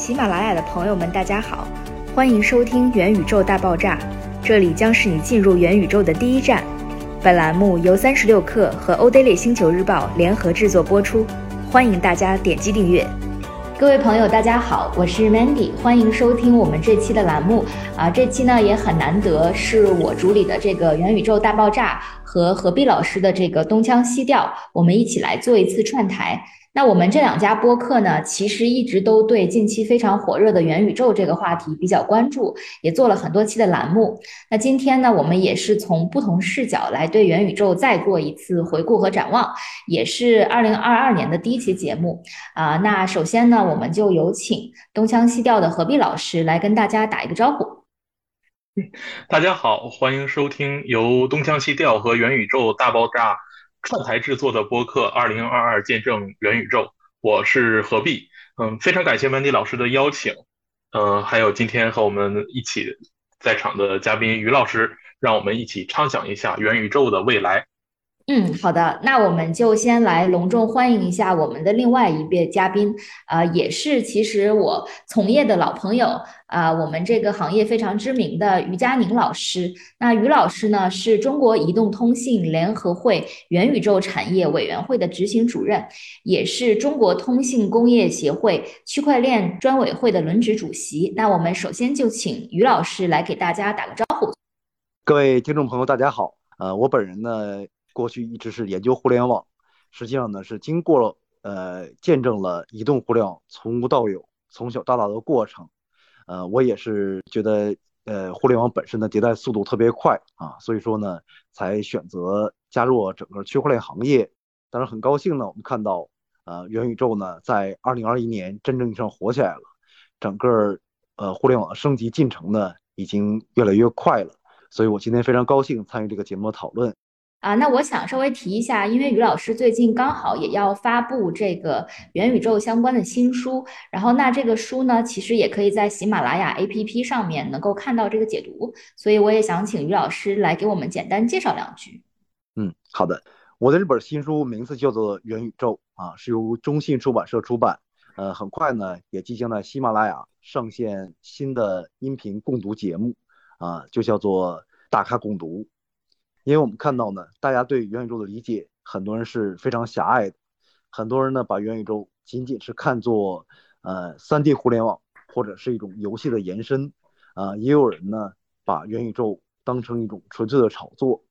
喜马拉雅的朋友们，大家好，欢迎收听元宇宙大爆炸，这里将是你进入元宇宙的第一站。本栏目由三十六氪和欧 daily 星球日报联合制作播出，欢迎大家点击订阅。各位朋友，大家好，我是 Mandy，欢迎收听我们这期的栏目啊。这期呢也很难得，是我主理的这个元宇宙大爆炸和何必老师的这个东腔西调，我们一起来做一次串台。那我们这两家播客呢，其实一直都对近期非常火热的元宇宙这个话题比较关注，也做了很多期的栏目。那今天呢，我们也是从不同视角来对元宇宙再做一次回顾和展望，也是二零二二年的第一期节目啊。那首先呢，我们就有请东腔西调的何必老师来跟大家打一个招呼。大家好，欢迎收听由东腔西调和元宇宙大爆炸。串台制作的播客《二零二二见证元宇宙》，我是何必。嗯，非常感谢 Mandy 老师的邀请。呃，还有今天和我们一起在场的嘉宾于老师，让我们一起畅想一下元宇宙的未来。嗯，好的，那我们就先来隆重欢迎一下我们的另外一位嘉宾，呃，也是其实我从业的老朋友，啊，我们这个行业非常知名的于佳宁老师。那于老师呢，是中国移动通信联合会元宇宙产业委员会的执行主任，也是中国通信工业协会区块链专委会的轮值主席。那我们首先就请于老师来给大家打个招呼。各位听众朋友，大家好，呃，我本人呢。过去一直是研究互联网，实际上呢是经过了呃见证了移动互联网从无到有、从小到大的过程，呃，我也是觉得呃互联网本身的迭代速度特别快啊，所以说呢才选择加入整个区块链行业。但是很高兴呢，我们看到呃元宇宙呢在二零二一年真正意义上火起来了，整个呃互联网的升级进程呢已经越来越快了，所以我今天非常高兴参与这个节目的讨论。啊，那我想稍微提一下，因为于老师最近刚好也要发布这个元宇宙相关的新书，然后那这个书呢，其实也可以在喜马拉雅 APP 上面能够看到这个解读，所以我也想请于老师来给我们简单介绍两句。嗯，好的，我的这本新书名字叫做《元宇宙》啊，是由中信出版社出版，呃，很快呢也即将在喜马拉雅上线新的音频共读节目啊，就叫做大咖共读。因为我们看到呢，大家对元宇宙的理解，很多人是非常狭隘的，很多人呢把元宇宙仅仅是看作呃三 D 互联网或者是一种游戏的延伸，啊，也有人呢把元宇宙当成一种纯粹的炒作。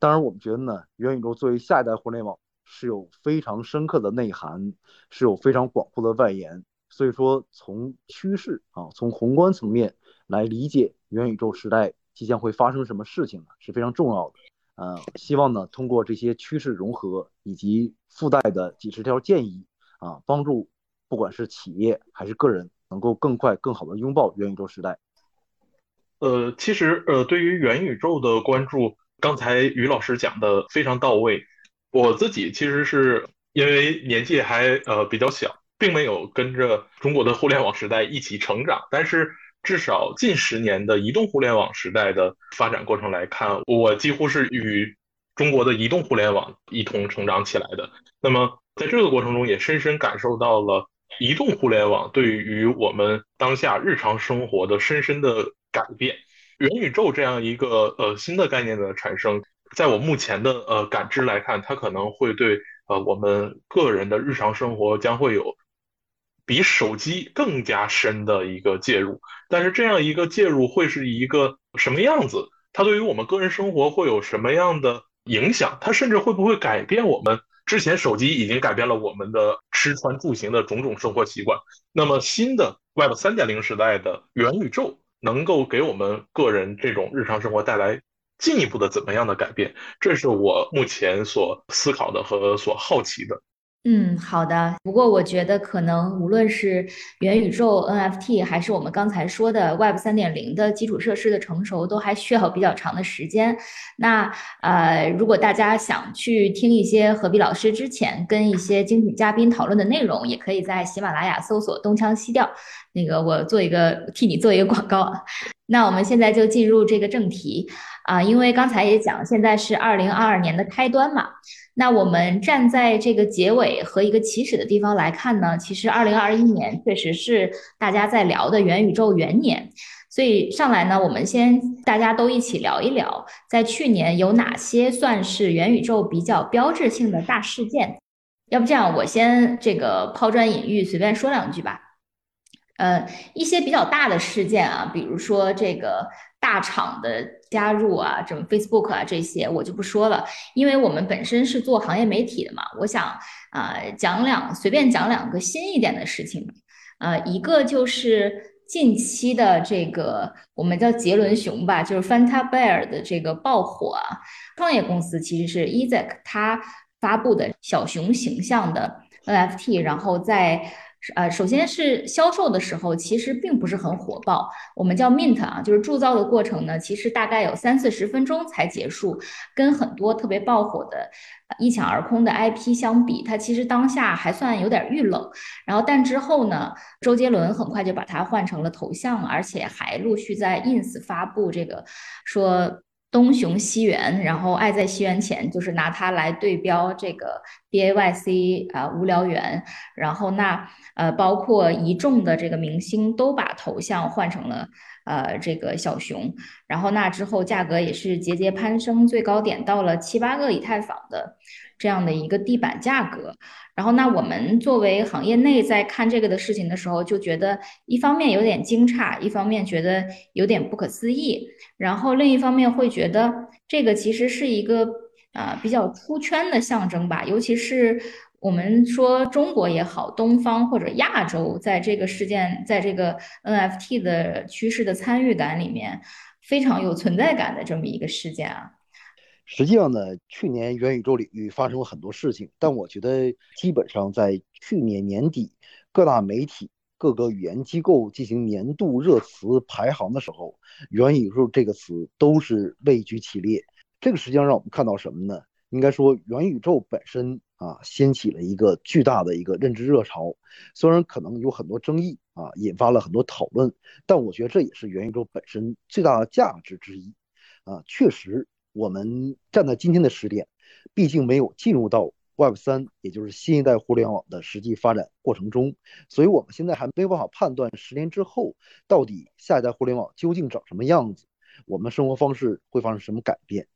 当然，我们觉得呢，元宇宙作为下一代互联网是有非常深刻的内涵，是有非常广阔的外延。所以说，从趋势啊，从宏观层面来理解元宇宙时代。即将会发生什么事情呢？是非常重要的。呃，希望呢通过这些趋势融合以及附带的几十条建议啊，帮助不管是企业还是个人，能够更快更好的拥抱元宇宙时代。呃，其实呃，对于元宇宙的关注，刚才于老师讲的非常到位。我自己其实是因为年纪还呃比较小，并没有跟着中国的互联网时代一起成长，但是。至少近十年的移动互联网时代的发展过程来看，我几乎是与中国的移动互联网一同成长起来的。那么，在这个过程中，也深深感受到了移动互联网对于我们当下日常生活的深深的改变。元宇宙这样一个呃新的概念的产生，在我目前的呃感知来看，它可能会对呃我们个人的日常生活将会有。比手机更加深的一个介入，但是这样一个介入会是一个什么样子？它对于我们个人生活会有什么样的影响？它甚至会不会改变我们之前手机已经改变了我们的吃穿住行的种种生活习惯？那么新的 Web 三点零时代的元宇宙能够给我们个人这种日常生活带来进一步的怎么样的改变？这是我目前所思考的和所好奇的。嗯，好的。不过我觉得可能无论是元宇宙 NFT，还是我们刚才说的 Web 三点零的基础设施的成熟，都还需要比较长的时间。那呃，如果大家想去听一些何必老师之前跟一些精品嘉宾讨论的内容，也可以在喜马拉雅搜索“东腔西调”。那个我做一个替你做一个广告。那我们现在就进入这个正题啊，因为刚才也讲，现在是二零二二年的开端嘛。那我们站在这个结尾和一个起始的地方来看呢，其实二零二一年确实是大家在聊的元宇宙元年。所以上来呢，我们先大家都一起聊一聊，在去年有哪些算是元宇宙比较标志性的大事件？要不这样，我先这个抛砖引玉，随便说两句吧。呃，一些比较大的事件啊，比如说这个大厂的加入啊，什么 Facebook 啊这些，我就不说了，因为我们本身是做行业媒体的嘛。我想啊，讲两随便讲两个新一点的事情。呃，一个就是。近期的这个我们叫杰伦熊吧，就是 Fanta Bear 的这个爆火啊，创业公司其实是 Ezek，他发布的小熊形象的 NFT，然后在。呃，首先是销售的时候，其实并不是很火爆。我们叫 mint 啊，就是铸造的过程呢，其实大概有三四十分钟才结束。跟很多特别爆火的、一抢而空的 IP 相比，它其实当下还算有点遇冷。然后，但之后呢，周杰伦很快就把它换成了头像，而且还陆续在 ins 发布这个说。东雄西园，然后爱在西元前，就是拿它来对标这个 B A Y C 啊无聊猿，然后那呃包括一众的这个明星都把头像换成了呃这个小熊，然后那之后价格也是节节攀升，最高点到了七八个以太坊的这样的一个地板价格。然后，那我们作为行业内在看这个的事情的时候，就觉得一方面有点惊诧，一方面觉得有点不可思议，然后另一方面会觉得这个其实是一个啊比较出圈的象征吧。尤其是我们说中国也好，东方或者亚洲，在这个事件，在这个 NFT 的趋势的参与感里面，非常有存在感的这么一个事件啊。实际上呢，去年元宇宙领域发生了很多事情，但我觉得基本上在去年年底，各大媒体、各个语言机构进行年度热词排行的时候，元宇宙这个词都是位居其列。这个实际上让我们看到什么呢？应该说，元宇宙本身啊，掀起了一个巨大的一个认知热潮。虽然可能有很多争议啊，引发了很多讨论，但我觉得这也是元宇宙本身最大的价值之一啊，确实。我们站在今天的时点，毕竟没有进入到 Web 三，也就是新一代互联网的实际发展过程中，所以我们现在还没有办法判断十年之后到底下一代互联网究竟长什么样子，我们生活方式会发生什么改变。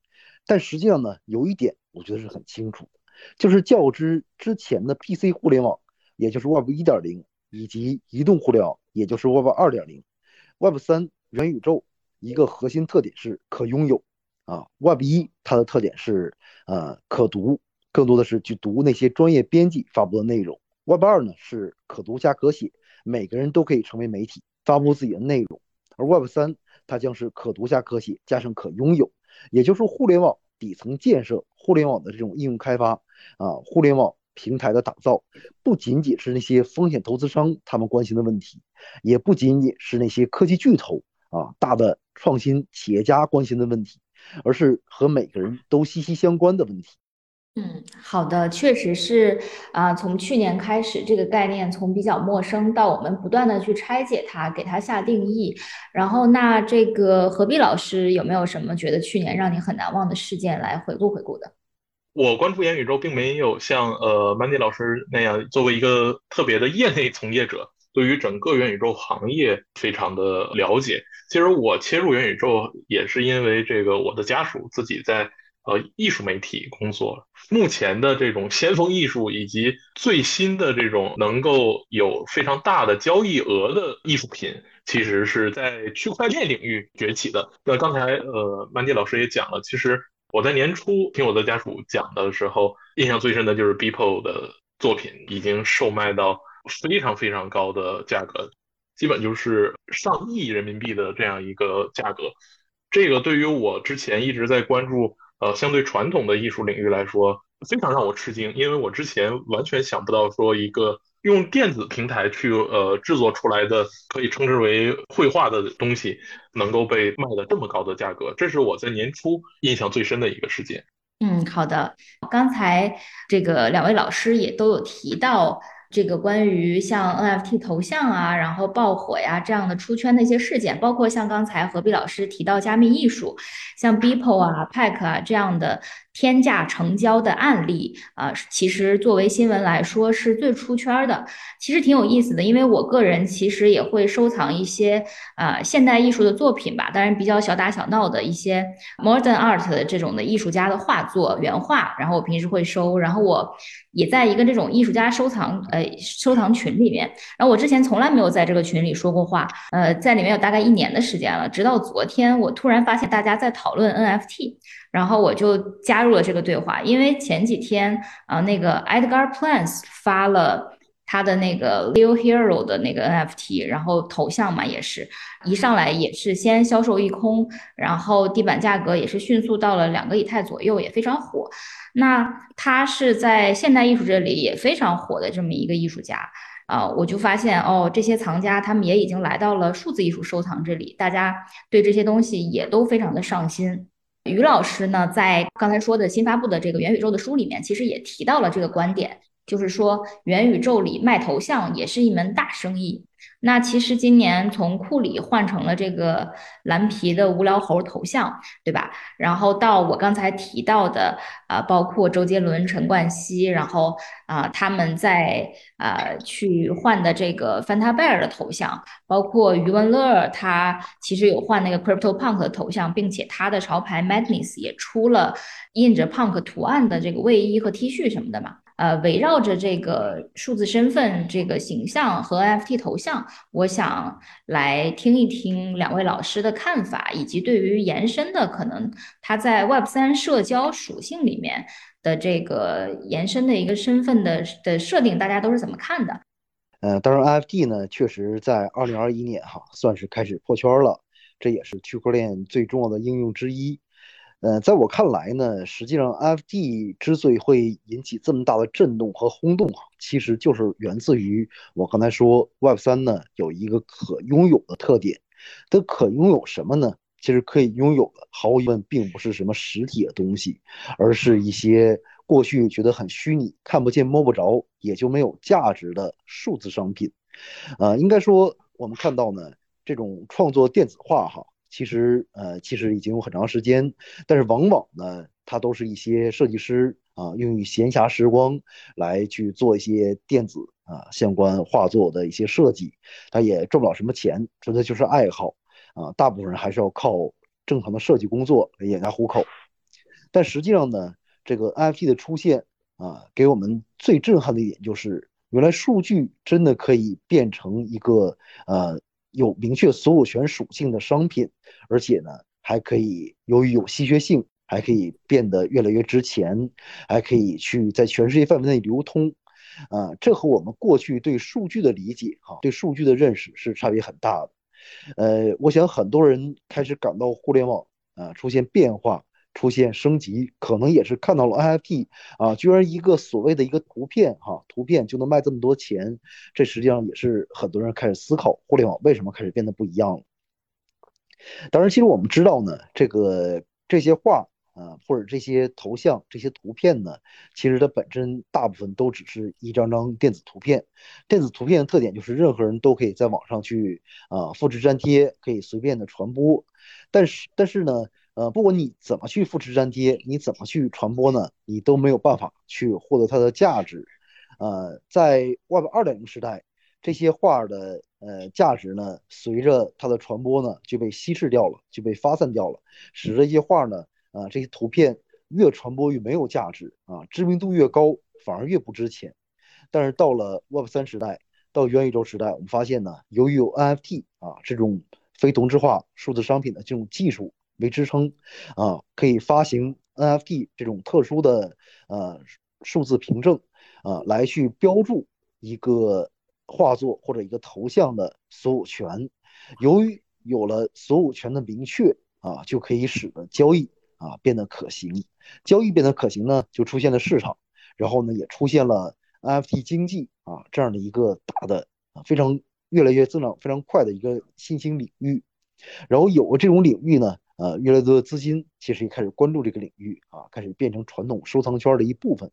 但实际上呢，有一点我觉得是很清楚的，就是较之之前的 PC 互联网，也就是 Web 一点零，以及移动互联网，也就是 Web 二点零，Web 三元宇宙一个核心特点是可拥有。啊，Web 一它的特点是，呃，可读，更多的是去读那些专业编辑发布的内容。Web 二呢是可读加可写，每个人都可以成为媒体，发布自己的内容。而 Web 三它将是可读加可写，加上可拥有，也就是说，互联网底层建设、互联网的这种应用开发啊，互联网平台的打造，不仅仅是那些风险投资商他们关心的问题，也不仅仅是那些科技巨头啊、大的创新企业家关心的问题。而是和每个人都息息相关的问题。嗯，好的，确实是啊。从去年开始，这个概念从比较陌生到我们不断的去拆解它，给它下定义。然后，那这个何必老师有没有什么觉得去年让你很难忘的事件来回顾回顾的？我关注元宇宙，并没有像呃 Mandy 老师那样作为一个特别的业内从业者。对于整个元宇宙行业非常的了解。其实我切入元宇宙也是因为这个，我的家属自己在呃艺术媒体工作。目前的这种先锋艺术以及最新的这种能够有非常大的交易额的艺术品，其实是在区块链领域崛起的。那刚才呃曼迪老师也讲了，其实我在年初听我的家属讲的时候，印象最深的就是 Beeple 的作品已经售卖到。非常非常高的价格，基本就是上亿人民币的这样一个价格。这个对于我之前一直在关注呃相对传统的艺术领域来说，非常让我吃惊，因为我之前完全想不到说一个用电子平台去呃制作出来的可以称之为绘画的东西，能够被卖的这么高的价格。这是我在年初印象最深的一个事件。嗯，好的。刚才这个两位老师也都有提到。这个关于像 NFT 头像啊，然后爆火呀这样的出圈的一些事件，包括像刚才何必老师提到加密艺术，像 Beeple 啊、Pack 啊这样的。天价成交的案例啊，其实作为新闻来说是最出圈的，其实挺有意思的。因为我个人其实也会收藏一些啊现代艺术的作品吧，当然比较小打小闹的一些 modern art 的这种的艺术家的画作原画，然后我平时会收，然后我也在一个这种艺术家收藏呃收藏群里面，然后我之前从来没有在这个群里说过话，呃，在里面有大概一年的时间了，直到昨天我突然发现大家在讨论 NFT。然后我就加入了这个对话，因为前几天啊，那个 Edgar Plans 发了他的那个 Leo Hero 的那个 NFT，然后头像嘛也是一上来也是先销售一空，然后地板价格也是迅速到了两个以太左右，也非常火。那他是在现代艺术这里也非常火的这么一个艺术家啊，我就发现哦，这些藏家他们也已经来到了数字艺术收藏这里，大家对这些东西也都非常的上心。于老师呢，在刚才说的新发布的这个元宇宙的书里面，其实也提到了这个观点，就是说元宇宙里卖头像也是一门大生意。那其实今年从库里换成了这个蓝皮的无聊猴头像，对吧？然后到我刚才提到的啊，包括周杰伦、陈冠希，然后啊他们在啊去换的这个 Fanta Bear 的头像，包括余文乐，他其实有换那个 Crypto Punk 的头像，并且他的潮牌 Madness 也出了印着 Punk 图案的这个卫衣和 T 恤什么的嘛。呃，围绕着这个数字身份、这个形象和 NFT 头像，我想来听一听两位老师的看法，以及对于延伸的可能，它在 Web 三社交属性里面的这个延伸的一个身份的的设定，大家都是怎么看的？呃，当然 NFT 呢，确实在二零二一年哈，算是开始破圈了，这也是区块链最重要的应用之一。呃，在我看来呢，实际上 NFT 之所以会引起这么大的震动和轰动，其实就是源自于我刚才说 Web 三呢有一个可拥有的特点。它可拥有什么呢？其实可以拥有的，毫无疑问，并不是什么实体的东西，而是一些过去觉得很虚拟、看不见、摸不着，也就没有价值的数字商品。呃，应该说，我们看到呢，这种创作电子化，哈。其实，呃，其实已经有很长时间，但是往往呢，它都是一些设计师啊，用于闲暇时光来去做一些电子啊相关画作的一些设计，他也赚不了什么钱，纯粹就是爱好啊。大部分人还是要靠正常的设计工作来养家糊口。但实际上呢，这个 NFT 的出现啊，给我们最震撼的一点就是，原来数据真的可以变成一个呃。有明确所有权属性的商品，而且呢，还可以由于有稀缺性，还可以变得越来越值钱，还可以去在全世界范围内流通，啊，这和我们过去对数据的理解，哈，对数据的认识是差别很大的。呃，我想很多人开始感到互联网啊出现变化。出现升级，可能也是看到了 NFT 啊，居然一个所谓的一个图片哈，图片就能卖这么多钱，这实际上也是很多人开始思考互联网为什么开始变得不一样了。当然，其实我们知道呢，这个这些画啊，或者这些头像、这些图片呢，其实它本身大部分都只是一张张电子图片。电子图片的特点就是任何人都可以在网上去啊复制粘贴，可以随便的传播。但是，但是呢？呃，不管你怎么去复制粘贴，你怎么去传播呢？你都没有办法去获得它的价值。呃，在 Web 二点零时代，这些画的呃价值呢，随着它的传播呢，就被稀释掉了，就被发散掉了，使这些画呢，啊，这些图片越传播越没有价值啊，知名度越高反而越不值钱。但是到了 Web 三时代，到元宇宙时代，我们发现呢，由于有 NFT 啊这种非同质化数字商品的这种技术。为支撑，啊，可以发行 NFT 这种特殊的呃数字凭证，啊，来去标注一个画作或者一个头像的所有权。由于有了所有权的明确，啊，就可以使得交易啊变得可行。交易变得可行呢，就出现了市场，然后呢，也出现了 NFT 经济啊这样的一个大的啊非常越来越增长非常快的一个新兴领域。然后有了这种领域呢。呃，越来越多的资金其实也开始关注这个领域啊，开始变成传统收藏圈的一部分。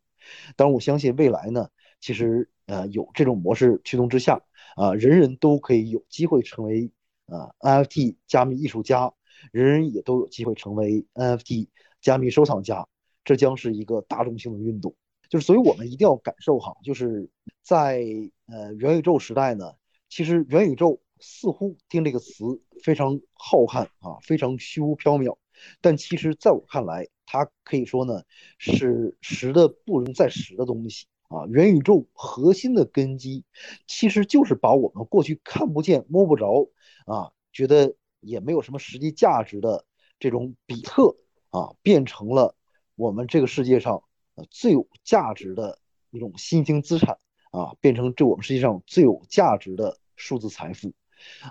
当然，我相信未来呢，其实呃有这种模式驱动之下，啊，人人都可以有机会成为呃 NFT 加密艺术家，人人也都有机会成为 NFT 加密收藏家，这将是一个大众性的运动。就是，所以我们一定要感受哈，就是在呃元宇宙时代呢，其实元宇宙似乎听这个词非常浩瀚啊，非常虚无缥缈，但其实在我看来，它可以说呢是实的不能再实的东西啊。元宇宙核心的根基，其实就是把我们过去看不见、摸不着啊，觉得也没有什么实际价值的这种比特啊，变成了我们这个世界上。呃，最有价值的一种新兴资产啊，变成这我们世界上最有价值的数字财富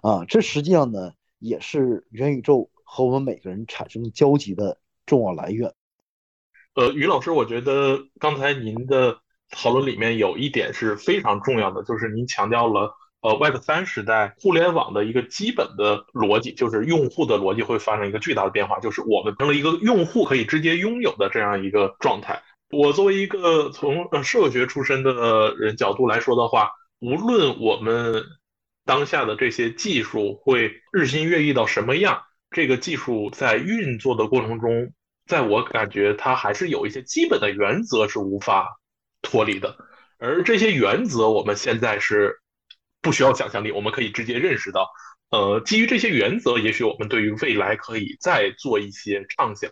啊，这实际上呢，也是元宇宙和我们每个人产生交集的重要来源。呃，于老师，我觉得刚才您的讨论里面有一点是非常重要的，就是您强调了呃，Web 三时代互联网的一个基本的逻辑，就是用户的逻辑会发生一个巨大的变化，就是我们成了一个用户可以直接拥有的这样一个状态。我作为一个从呃社会学出身的人角度来说的话，无论我们当下的这些技术会日新月异到什么样，这个技术在运作的过程中，在我感觉它还是有一些基本的原则是无法脱离的，而这些原则我们现在是不需要想象力，我们可以直接认识到。呃，基于这些原则，也许我们对于未来可以再做一些畅想。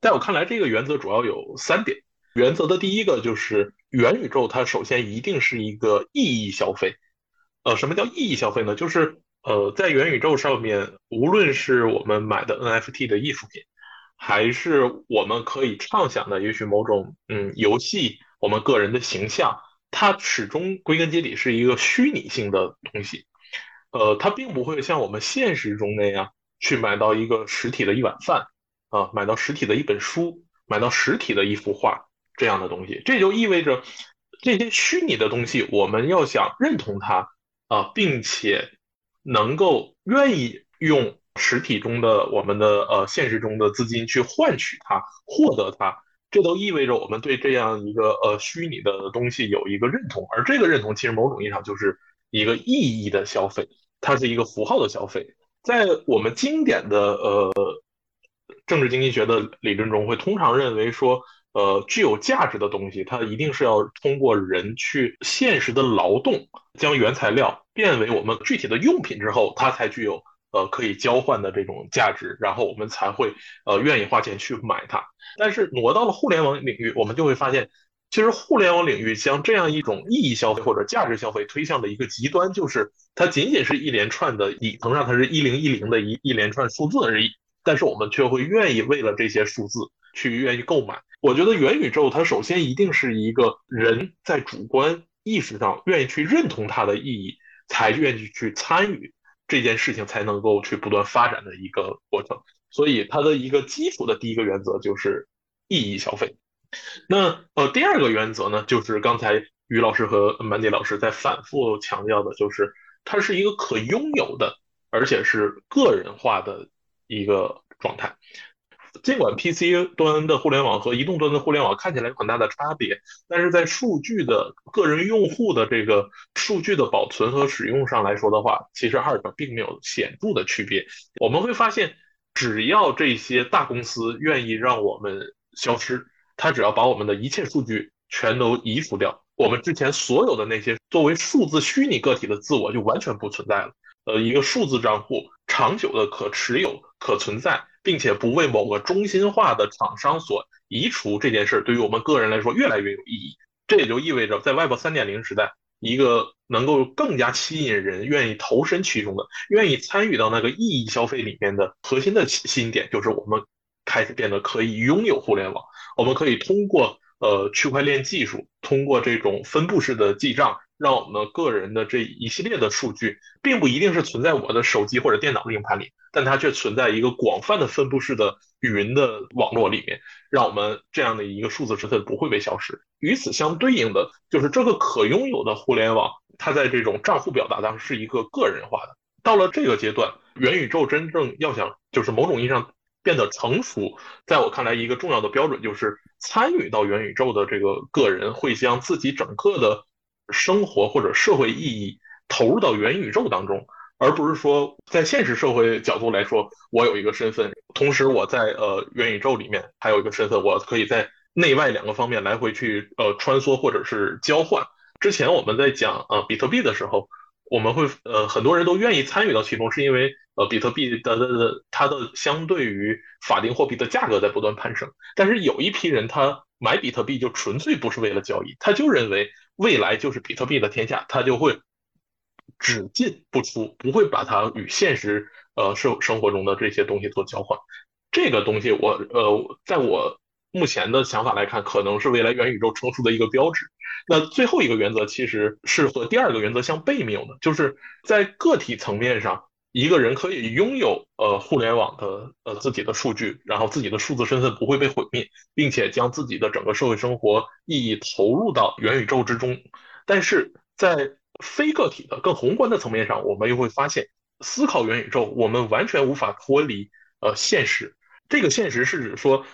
在我看来，这个原则主要有三点。原则的第一个就是元宇宙，它首先一定是一个意义消费。呃，什么叫意义消费呢？就是呃，在元宇宙上面，无论是我们买的 NFT 的艺术品，还是我们可以畅想的，也许某种嗯游戏，我们个人的形象，它始终归根结底是一个虚拟性的东西。呃，它并不会像我们现实中那样去买到一个实体的一碗饭啊，买到实体的一本书，买到实体的一幅画。这样的东西，这就意味着这些虚拟的东西，我们要想认同它啊，并且能够愿意用实体中的我们的呃现实中的资金去换取它、获得它，这都意味着我们对这样一个呃虚拟的东西有一个认同，而这个认同其实某种意义上就是一个意义的消费，它是一个符号的消费，在我们经典的呃政治经济学的理论中，会通常认为说。呃，具有价值的东西，它一定是要通过人去现实的劳动，将原材料变为我们具体的用品之后，它才具有呃可以交换的这种价值，然后我们才会呃愿意花钱去买它。但是挪到了互联网领域，我们就会发现，其实互联网领域将这样一种意义消费或者价值消费推向的一个极端，就是它仅仅是一连串的，底层上它是一零一零的一一连串数字而已，但是我们却会愿意为了这些数字去愿意购买。我觉得元宇宙它首先一定是一个人在主观意识上愿意去认同它的意义，才愿意去参与这件事情，才能够去不断发展的一个过程。所以它的一个基础的第一个原则就是意义消费。那呃第二个原则呢，就是刚才于老师和曼迪老师在反复强调的，就是它是一个可拥有的，而且是个人化的一个状态。尽管 PC 端的互联网和移动端的互联网看起来有很大的差别，但是在数据的个人用户的这个数据的保存和使用上来说的话，其实二者并没有显著的区别。我们会发现，只要这些大公司愿意让我们消失，它只要把我们的一切数据全都移除掉，我们之前所有的那些作为数字虚拟个体的自我就完全不存在了。呃，一个数字账户长久的可持有、可存在。并且不为某个中心化的厂商所移除这件事，对于我们个人来说越来越有意义。这也就意味着，在 Web 三点零时代，一个能够更加吸引人、愿意投身其中的、愿意参与到那个意义消费里面的核心的新点，就是我们开始变得可以拥有互联网。我们可以通过呃区块链技术，通过这种分布式的记账。让我们个人的这一系列的数据，并不一定是存在我的手机或者电脑的硬盘里，但它却存在一个广泛的分布式的云的网络里面，让我们这样的一个数字身份不会被消失。与此相对应的，就是这个可拥有的互联网，它在这种账户表达当中是一个个人化的。到了这个阶段，元宇宙真正要想就是某种意义上变得成熟，在我看来，一个重要的标准就是参与到元宇宙的这个个人会将自己整个的。生活或者社会意义投入到元宇宙当中，而不是说在现实社会角度来说，我有一个身份，同时我在呃元宇宙里面还有一个身份，我可以在内外两个方面来回去呃穿梭或者是交换。之前我们在讲呃比特币的时候，我们会呃很多人都愿意参与到其中，是因为呃比特币的的它的相对于法定货币的价格在不断攀升，但是有一批人他买比特币就纯粹不是为了交易，他就认为未来就是比特币的天下，它就会只进不出，不会把它与现实呃生生活中的这些东西做交换。这个东西我呃在我目前的想法来看，可能是未来元宇宙成熟的一个标志。那最后一个原则其实是和第二个原则相悖谬的，就是在个体层面上，一个人可以拥有呃互联网的呃自己的数据，然后自己的数字身份不会被毁灭，并且将自己的整个社会生活意义投入到元宇宙之中。但是在非个体的更宏观的层面上，我们又会发现，思考元宇宙，我们完全无法脱离呃现实。这个现实是指说，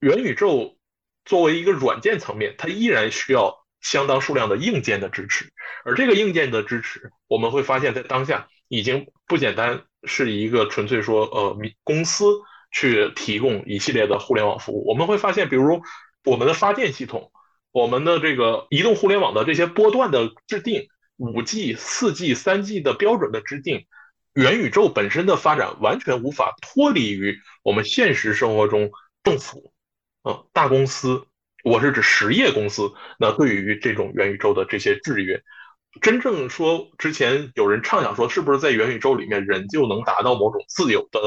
元宇宙作为一个软件层面，它依然需要。相当数量的硬件的支持，而这个硬件的支持，我们会发现，在当下已经不简单是一个纯粹说，呃，公司去提供一系列的互联网服务。我们会发现，比如我们的发电系统，我们的这个移动互联网的这些波段的制定，五 G、四 G、三 G 的标准的制定，元宇宙本身的发展完全无法脱离于我们现实生活中政府，嗯，大公司。我是指实业公司，那对于这种元宇宙的这些制约，真正说之前有人畅想说，是不是在元宇宙里面人就能达到某种自由的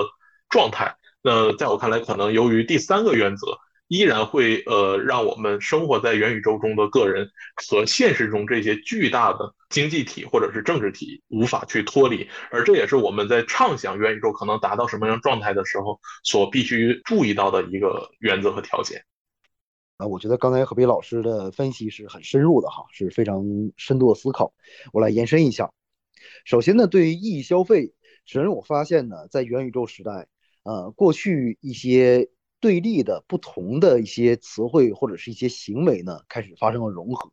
状态？那在我看来，可能由于第三个原则依然会呃让我们生活在元宇宙中的个人和现实中这些巨大的经济体或者是政治体无法去脱离，而这也是我们在畅想元宇宙可能达到什么样状态的时候所必须注意到的一个原则和条件。啊，我觉得刚才何北老师的分析是很深入的哈，是非常深度的思考。我来延伸一下。首先呢，对于意义消费，首先我发现呢，在元宇宙时代，呃，过去一些对立的不同的一些词汇或者是一些行为呢，开始发生了融合。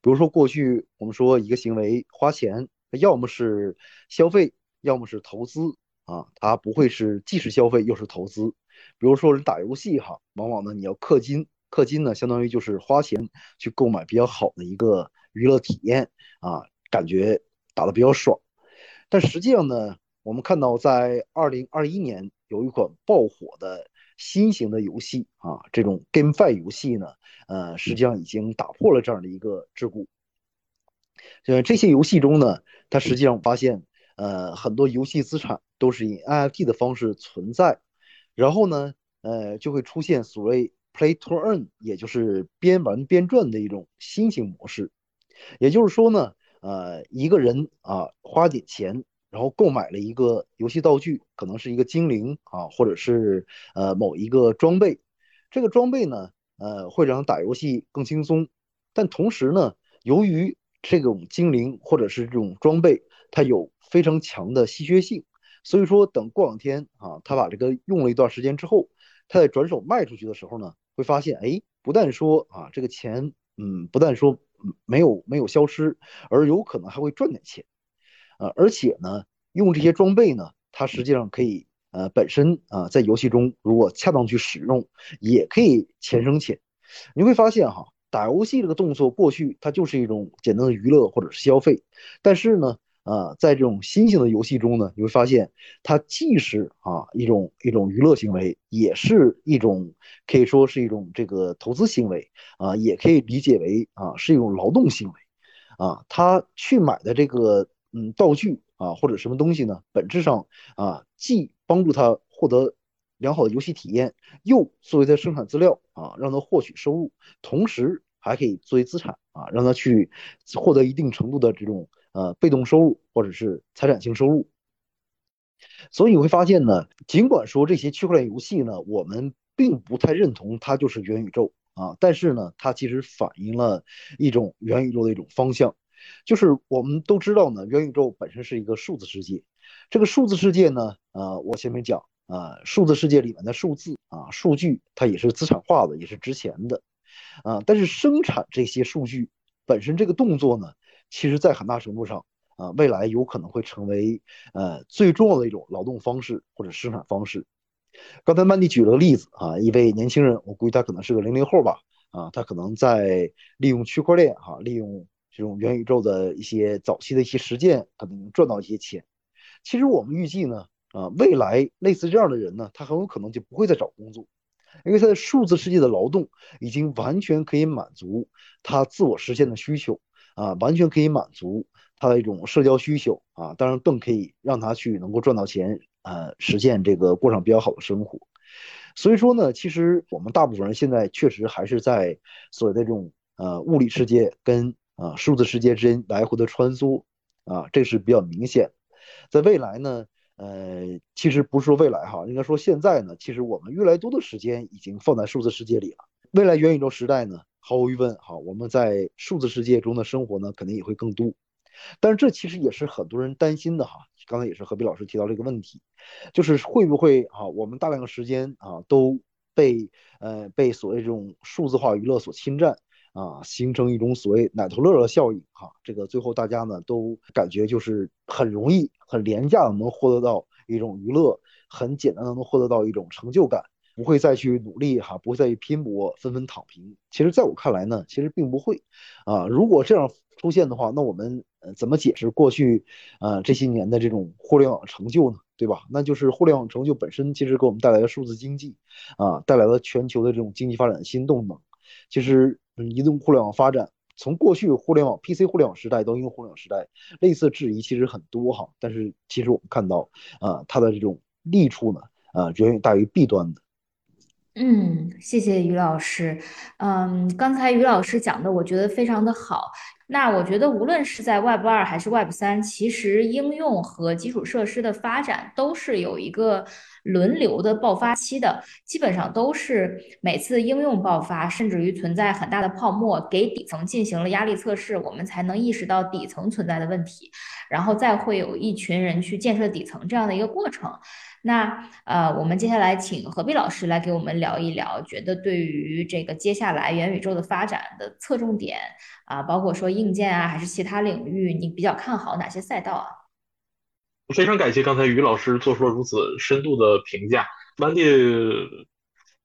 比如说，过去我们说一个行为花钱，要么是消费，要么是投资啊，它不会是既是消费又是投资。比如说人打游戏哈，往往呢你要氪金。氪金呢，相当于就是花钱去购买比较好的一个娱乐体验啊，感觉打得比较爽。但实际上呢，我们看到在二零二一年有一款爆火的新型的游戏啊，这种 GameFi 游戏呢，呃，实际上已经打破了这样的一个桎梏。呃，这些游戏中呢，它实际上发现，呃，很多游戏资产都是以 NFT 的方式存在，然后呢，呃，就会出现所谓。Play to earn，也就是边玩边赚的一种新型模式。也就是说呢，呃，一个人啊花点钱，然后购买了一个游戏道具，可能是一个精灵啊，或者是呃某一个装备。这个装备呢，呃，会让打游戏更轻松。但同时呢，由于这种精灵或者是这种装备，它有非常强的稀缺性，所以说等过两天啊，他把这个用了一段时间之后，他在转手卖出去的时候呢。会发现，哎，不但说啊，这个钱，嗯，不但说没有没有消失，而有可能还会赚点钱，呃，而且呢，用这些装备呢，它实际上可以，呃，本身啊，在游戏中如果恰当去使用，也可以钱生钱。你会发现哈，打游戏这个动作过去它就是一种简单的娱乐或者是消费，但是呢。啊，在这种新型的游戏中呢，你会发现它既是啊一种一种娱乐行为，也是一种可以说是一种这个投资行为啊，也可以理解为啊是一种劳动行为啊。他去买的这个嗯道具啊或者什么东西呢，本质上啊既帮助他获得良好的游戏体验，又作为他生产资料啊让他获取收入，同时还可以作为资产啊让他去获得一定程度的这种。呃，被动收入或者是财产性收入，所以你会发现呢，尽管说这些区块链游戏呢，我们并不太认同它就是元宇宙啊，但是呢，它其实反映了一种元宇宙的一种方向，就是我们都知道呢，元宇宙本身是一个数字世界，这个数字世界呢，呃，我前面讲啊，数字世界里面的数字啊，数据它也是资产化的，也是值钱的，啊，但是生产这些数据本身这个动作呢。其实在很大程度上啊，未来有可能会成为呃最重要的一种劳动方式或者生产方式。刚才曼迪举了个例子啊，一位年轻人，我估计他可能是个零零后吧，啊，他可能在利用区块链哈，利用这种元宇宙的一些早期的一些实践，可能赚到一些钱。其实我们预计呢，啊，未来类似这样的人呢，他很有可能就不会再找工作，因为他在数字世界的劳动已经完全可以满足他自我实现的需求啊，完全可以满足他的一种社交需求啊，当然更可以让他去能够赚到钱。呃，实现这个过上比较好的生活，所以说呢，其实我们大部分人现在确实还是在所谓的这种呃物理世界跟啊数字世界之间来回的穿梭啊，这是比较明显。在未来呢，呃，其实不是说未来哈，应该说现在呢，其实我们越来越多的时间已经放在数字世界里了。未来元宇宙时代呢，毫无疑问哈，我们在数字世界中的生活呢，肯定也会更多。但是这其实也是很多人担心的哈。刚才也是何必老师提到这个问题，就是会不会啊，我们大量的时间啊都被呃被所谓这种数字化娱乐所侵占啊，形成一种所谓奶头乐的效应哈。这个最后大家呢都感觉就是很容易、很廉价的能获得到一种娱乐，很简单的能获得到一种成就感，不会再去努力哈，不会再去拼搏，纷纷躺平。其实在我看来呢，其实并不会啊。如果这样出现的话，那我们。怎么解释过去，呃这些年的这种互联网成就呢？对吧？那就是互联网成就本身其实给我们带来了数字经济，啊，带来了全球的这种经济发展的新动能。其实，移动互联网发展从过去互联网 PC 互联网时代到移动互联网时代，类似质疑其实很多哈。但是其实我们看到，啊，它的这种利处呢，啊，远远大于弊端的。嗯，谢谢于老师。嗯，刚才于老师讲的，我觉得非常的好。那我觉得，无论是在 Web 二还是 Web 三，其实应用和基础设施的发展都是有一个轮流的爆发期的。基本上都是每次应用爆发，甚至于存在很大的泡沫，给底层进行了压力测试，我们才能意识到底层存在的问题，然后再会有一群人去建设底层这样的一个过程。那呃，我们接下来请何必老师来给我们聊一聊，觉得对于这个接下来元宇宙的发展的侧重点啊，包括说硬件啊，还是其他领域，你比较看好哪些赛道啊？非常感谢刚才于老师做出了如此深度的评价。曼迪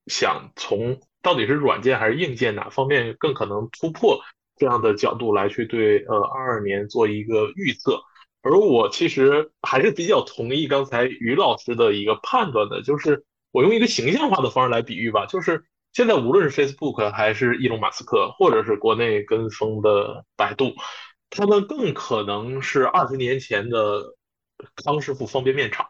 想从到底是软件还是硬件哪方面更可能突破这样的角度来去对呃二二年做一个预测。而我其实还是比较同意刚才于老师的一个判断的，就是我用一个形象化的方式来比喻吧，就是现在无论是 Facebook 还是伊隆马斯克，或者是国内跟风的百度，他们更可能是二十年前的康师傅方便面厂，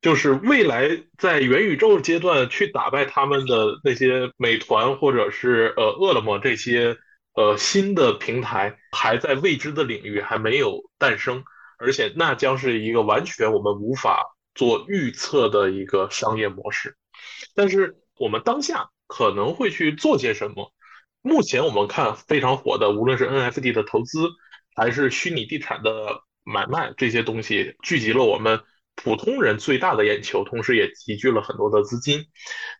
就是未来在元宇宙阶段去打败他们的那些美团或者是呃饿了么这些。呃，新的平台还在未知的领域，还没有诞生，而且那将是一个完全我们无法做预测的一个商业模式。但是我们当下可能会去做些什么？目前我们看非常火的，无论是 NFT 的投资，还是虚拟地产的买卖，这些东西聚集了我们普通人最大的眼球，同时也集聚了很多的资金。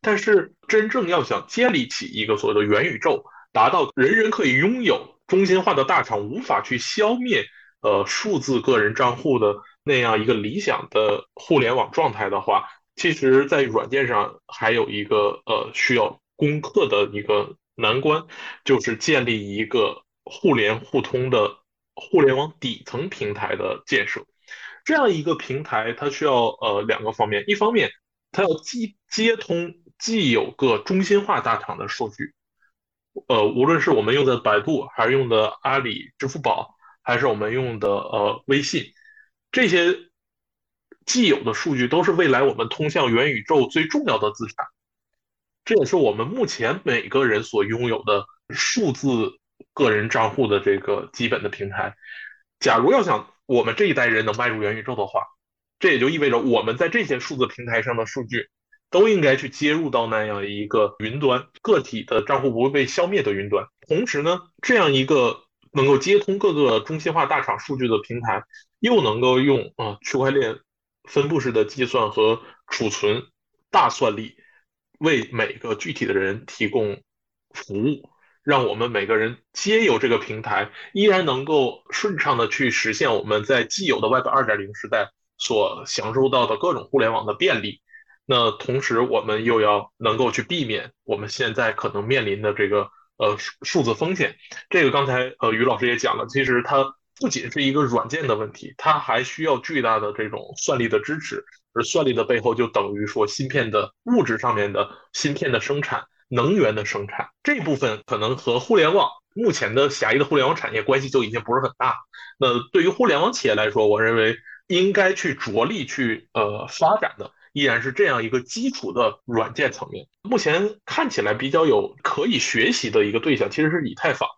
但是真正要想建立起一个所谓的元宇宙，达到人人可以拥有中心化的大厂无法去消灭呃数字个人账户的那样一个理想的互联网状态的话，其实，在软件上还有一个呃需要攻克的一个难关，就是建立一个互联互通的互联网底层平台的建设。这样一个平台，它需要呃两个方面，一方面它要既接通既有个中心化大厂的数据。呃，无论是我们用的百度，还是用的阿里、支付宝，还是我们用的呃微信，这些既有的数据都是未来我们通向元宇宙最重要的资产。这也是我们目前每个人所拥有的数字个人账户的这个基本的平台。假如要想我们这一代人能迈入元宇宙的话，这也就意味着我们在这些数字平台上的数据。都应该去接入到那样一个云端，个体的账户不会被消灭的云端。同时呢，这样一个能够接通各个中心化大厂数据的平台，又能够用啊区块链分布式的计算和储存大算力，为每个具体的人提供服务，让我们每个人皆有这个平台，依然能够顺畅的去实现我们在既有的 Web 二点零时代所享受到的各种互联网的便利。那同时，我们又要能够去避免我们现在可能面临的这个呃数数字风险。这个刚才呃于老师也讲了，其实它不仅是一个软件的问题，它还需要巨大的这种算力的支持。而算力的背后，就等于说芯片的物质上面的芯片的生产、能源的生产这部分，可能和互联网目前的狭义的互联网产业关系就已经不是很大。那对于互联网企业来说，我认为应该去着力去呃发展的，依然是这样一个基础的软件层面。目前看起来比较有可以学习的一个对象，其实是以太坊。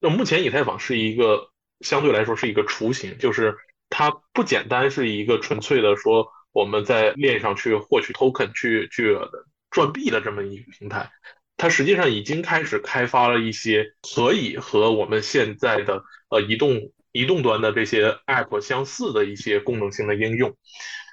那目前以太坊是一个相对来说是一个雏形，就是它不简单是一个纯粹的说。我们在链上去获取 token 去去赚币的这么一个平台，它实际上已经开始开发了一些可以和我们现在的呃移动移动端的这些 app 相似的一些功能性的应用。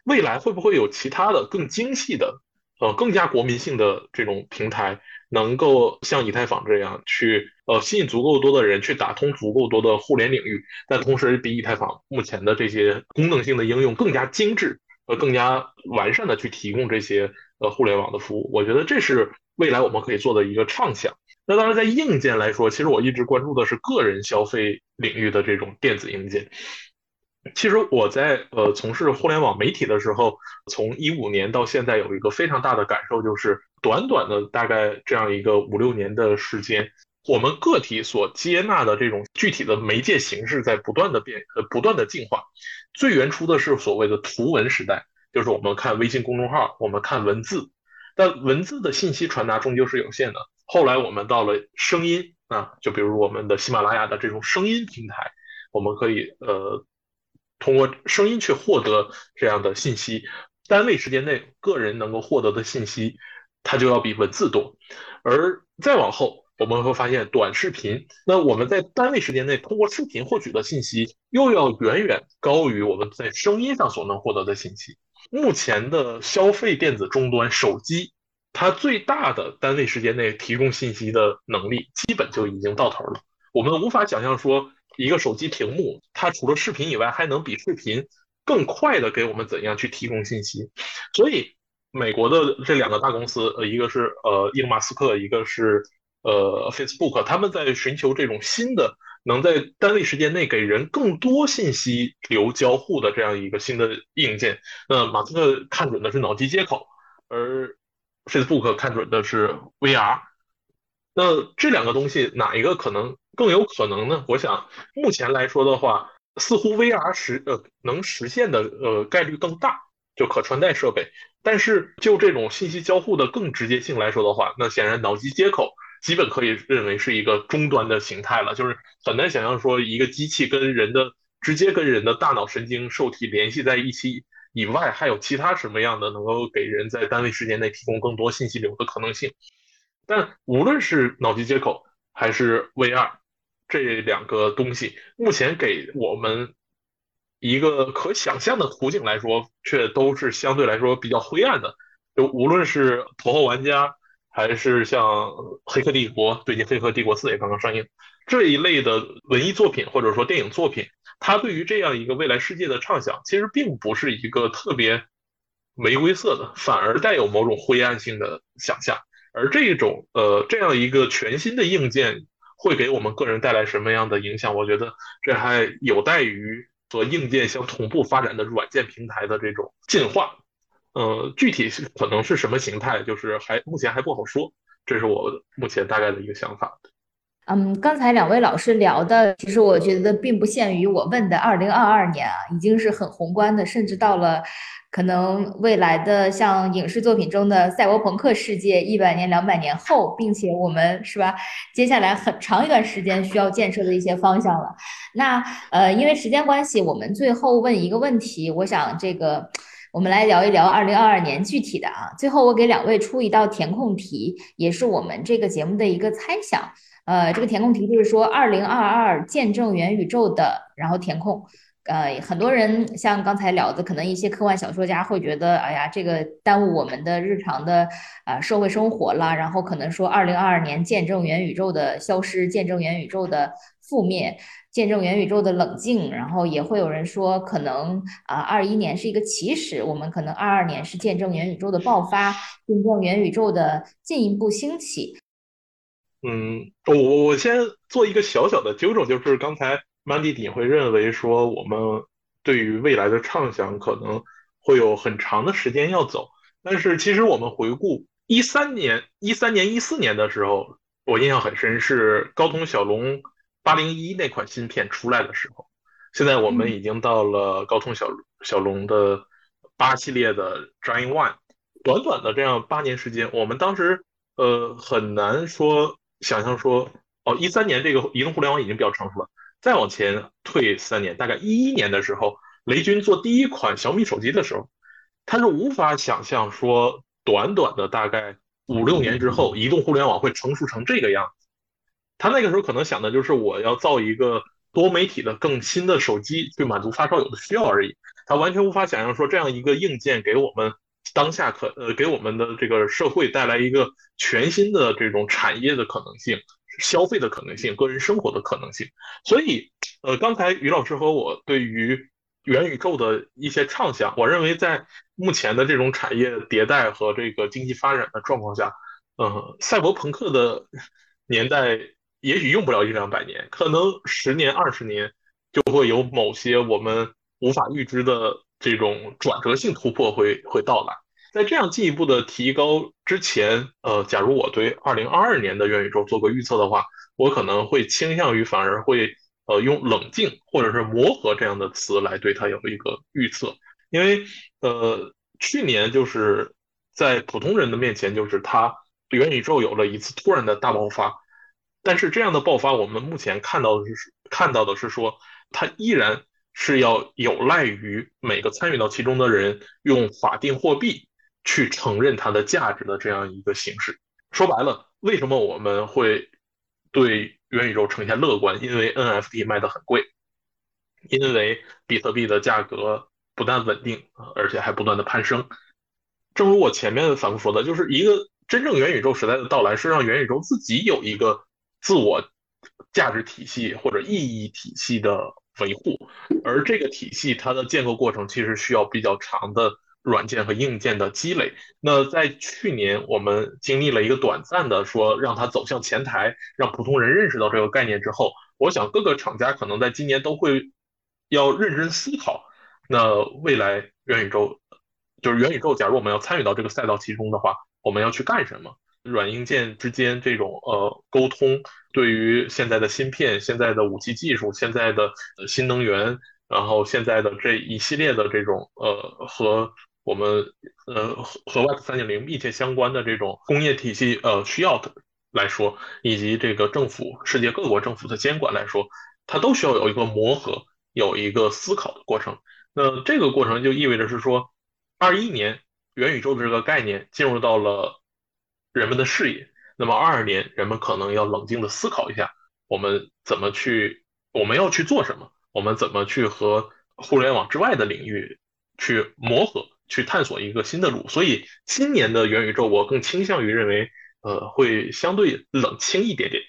未来会不会有其他的更精细的呃更加国民性的这种平台，能够像以太坊这样去呃吸引足够多的人去打通足够多的互联领域，但同时比以太坊目前的这些功能性的应用更加精致？呃，更加完善的去提供这些呃互联网的服务，我觉得这是未来我们可以做的一个畅想。那当然，在硬件来说，其实我一直关注的是个人消费领域的这种电子硬件。其实我在呃从事互联网媒体的时候，从一五年到现在，有一个非常大的感受，就是短短的大概这样一个五六年的时间，我们个体所接纳的这种具体的媒介形式在不断的变呃不断的进化。最原初的是所谓的图文时代，就是我们看微信公众号，我们看文字，但文字的信息传达终究是有限的。后来我们到了声音啊，就比如我们的喜马拉雅的这种声音平台，我们可以呃通过声音去获得这样的信息。单位时间内，个人能够获得的信息，它就要比文字多，而再往后。我们会发现，短视频，那我们在单位时间内通过视频获取的信息，又要远远高于我们在声音上所能获得的信息。目前的消费电子终端手机，它最大的单位时间内提供信息的能力，基本就已经到头了。我们无法想象说，一个手机屏幕，它除了视频以外，还能比视频更快的给我们怎样去提供信息。所以，美国的这两个大公司，呃，一个是呃，伊隆马斯克，一个是。呃，Facebook 他们在寻求这种新的能在单位时间内给人更多信息流交互的这样一个新的硬件。那马斯克看准的是脑机接口，而 Facebook 看准的是 VR。那这两个东西哪一个可能更有可能呢？我想目前来说的话，似乎 VR 实呃能实现的呃概率更大，就可穿戴设备。但是就这种信息交互的更直接性来说的话，那显然脑机接口。基本可以认为是一个终端的形态了，就是很难想象说一个机器跟人的直接跟人的大脑神经受体联系在一起以外，还有其他什么样的能够给人在单位时间内提供更多信息流的可能性。但无论是脑机接口还是 VR 这两个东西，目前给我们一个可想象的图景来说，却都是相对来说比较灰暗的。就无论是头号玩家。还是像《黑客帝国》，最近《黑客帝国四》也刚刚上映，这一类的文艺作品或者说电影作品，它对于这样一个未来世界的畅想，其实并不是一个特别玫瑰色的，反而带有某种灰暗性的想象。而这种呃这样一个全新的硬件，会给我们个人带来什么样的影响？我觉得这还有待于和硬件相同步发展的软件平台的这种进化。呃，具体是可能是什么形态，就是还目前还不好说，这是我目前大概的一个想法。嗯，刚才两位老师聊的，其实我觉得并不限于我问的二零二二年啊，已经是很宏观的，甚至到了可能未来的像影视作品中的赛博朋克世界，一百年、两百年后，并且我们是吧，接下来很长一段时间需要建设的一些方向了。那呃，因为时间关系，我们最后问一个问题，我想这个。我们来聊一聊二零二二年具体的啊。最后，我给两位出一道填空题，也是我们这个节目的一个猜想。呃，这个填空题就是说，二零二二见证元宇宙的，然后填空。呃，很多人像刚才聊的，可能一些科幻小说家会觉得，哎呀，这个耽误我们的日常的啊社会生活了。然后可能说，二零二二年见证元宇宙的消失，见证元宇宙的覆灭，见证元宇宙的冷静。然后也会有人说，可能啊，二一年是一个起始，我们可能二二年是见证元宇宙的爆发，见证元宇宙的进一步兴起。嗯，我我先做一个小小的纠正，就是刚才。曼迪迪会认为说，我们对于未来的畅想可能会有很长的时间要走。但是其实我们回顾一三年、一三年、一四年的时候，我印象很深是高通骁龙八零一那款芯片出来的时候。现在我们已经到了高通骁骁龙的八系列的 Dragon One，短短的这样八年时间，我们当时呃很难说想象说，哦，一三年这个移动互联网已经比较成熟了。再往前退三年，大概一一年的时候，雷军做第一款小米手机的时候，他是无法想象说，短短的大概五六年之后，移动互联网会成熟成这个样子。他那个时候可能想的就是我要造一个多媒体的更新的手机，去满足发烧友的需要而已。他完全无法想象说，这样一个硬件给我们当下可呃给我们的这个社会带来一个全新的这种产业的可能性。消费的可能性，个人生活的可能性，所以，呃，刚才于老师和我对于元宇宙的一些畅想，我认为在目前的这种产业迭代和这个经济发展的状况下，呃，赛博朋克的年代也许用不了一两百年，可能十年、二十年就会有某些我们无法预知的这种转折性突破会会到来。在这样进一步的提高之前，呃，假如我对二零二二年的元宇宙做个预测的话，我可能会倾向于反而会呃用冷静或者是磨合这样的词来对它有一个预测，因为呃去年就是在普通人的面前，就是它元宇宙有了一次突然的大爆发，但是这样的爆发，我们目前看到的是看到的是说它依然是要有赖于每个参与到其中的人用法定货币。去承认它的价值的这样一个形式，说白了，为什么我们会对元宇宙呈现乐观？因为 NFT 卖的很贵，因为比特币的价格不但稳定，而且还不断的攀升。正如我前面反复说的，就是一个真正元宇宙时代的到来，是让元宇宙自己有一个自我价值体系或者意义体系的维护，而这个体系它的建构过程其实需要比较长的。软件和硬件的积累。那在去年，我们经历了一个短暂的说让它走向前台，让普通人认识到这个概念之后，我想各个厂家可能在今年都会要认真思考。那未来元宇宙，就是元宇宙，假如我们要参与到这个赛道其中的话，我们要去干什么？软硬件之间这种呃沟通，对于现在的芯片、现在的武器技术、现在的新能源，然后现在的这一系列的这种呃和我们呃和和 Web 三点零密切相关的这种工业体系呃需要的来说，以及这个政府世界各国政府的监管来说，它都需要有一个磨合，有一个思考的过程。那这个过程就意味着是说，二一年元宇宙的这个概念进入到了人们的视野，那么二二年人们可能要冷静的思考一下，我们怎么去，我们要去做什么，我们怎么去和互联网之外的领域去磨合。去探索一个新的路，所以今年的元宇宙，我更倾向于认为，呃，会相对冷清一点点。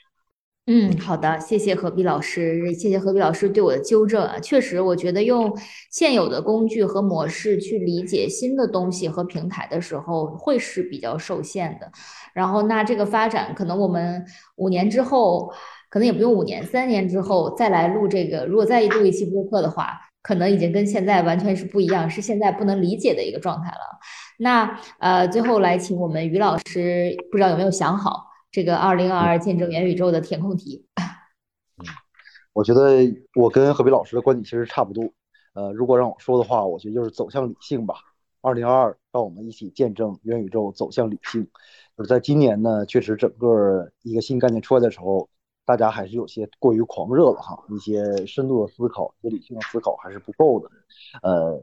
嗯，好的，谢谢何必老师，谢谢何必老师对我的纠正啊。确实，我觉得用现有的工具和模式去理解新的东西和平台的时候，会是比较受限的。然后，那这个发展，可能我们五年之后，可能也不用五年，三年之后再来录这个，如果再录一期播客的话。可能已经跟现在完全是不一样，是现在不能理解的一个状态了。那呃，最后来请我们于老师，不知道有没有想好这个二零二二见证元宇宙的填空题？嗯，我觉得我跟何比老师的观点其实差不多。呃，如果让我说的话，我觉得就是走向理性吧。二零二二，让我们一起见证元宇宙走向理性。就是在今年呢，确实整个一个新概念出来的时候。大家还是有些过于狂热了哈，一些深度的思考、一些理性的思考还是不够的。呃，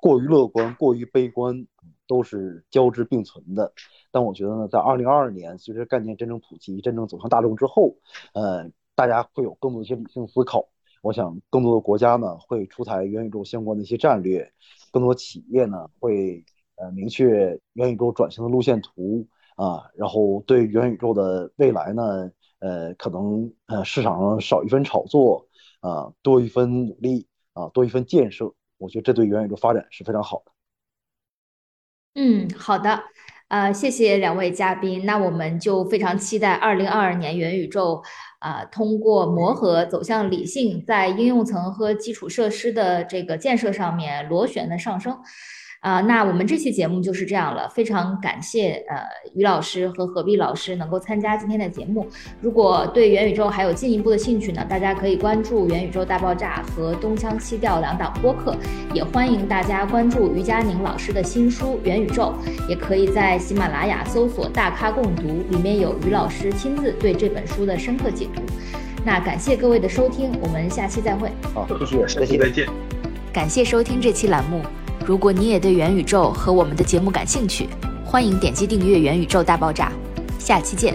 过于乐观、过于悲观都是交织并存的。但我觉得呢，在二零二二年，随着概念真正普及、真正走向大众之后，呃，大家会有更多一些理性思考。我想更多的国家呢会出台元宇宙相关的一些战略，更多企业呢会呃明确元宇宙转型的路线图啊，然后对元宇宙的未来呢，呃，可能呃市场上少一分炒作啊，多一分努力啊，多一分建设，我觉得这对元宇宙发展是非常好的。嗯，好的。呃，谢谢两位嘉宾，那我们就非常期待二零二二年元宇宙，啊，通过磨合走向理性，在应用层和基础设施的这个建设上面螺旋的上升。啊，那我们这期节目就是这样了，非常感谢呃于老师和何必老师能够参加今天的节目。如果对元宇宙还有进一步的兴趣呢，大家可以关注元宇宙大爆炸和东腔西调两档播客，也欢迎大家关注于佳宁老师的新书《元宇宙》，也可以在喜马拉雅搜索“大咖共读”，里面有于老师亲自对这本书的深刻解读。那感谢各位的收听，我们下期再会。好，谢谢，下期再见。感谢收听这期栏目。如果你也对元宇宙和我们的节目感兴趣，欢迎点击订阅《元宇宙大爆炸》，下期见。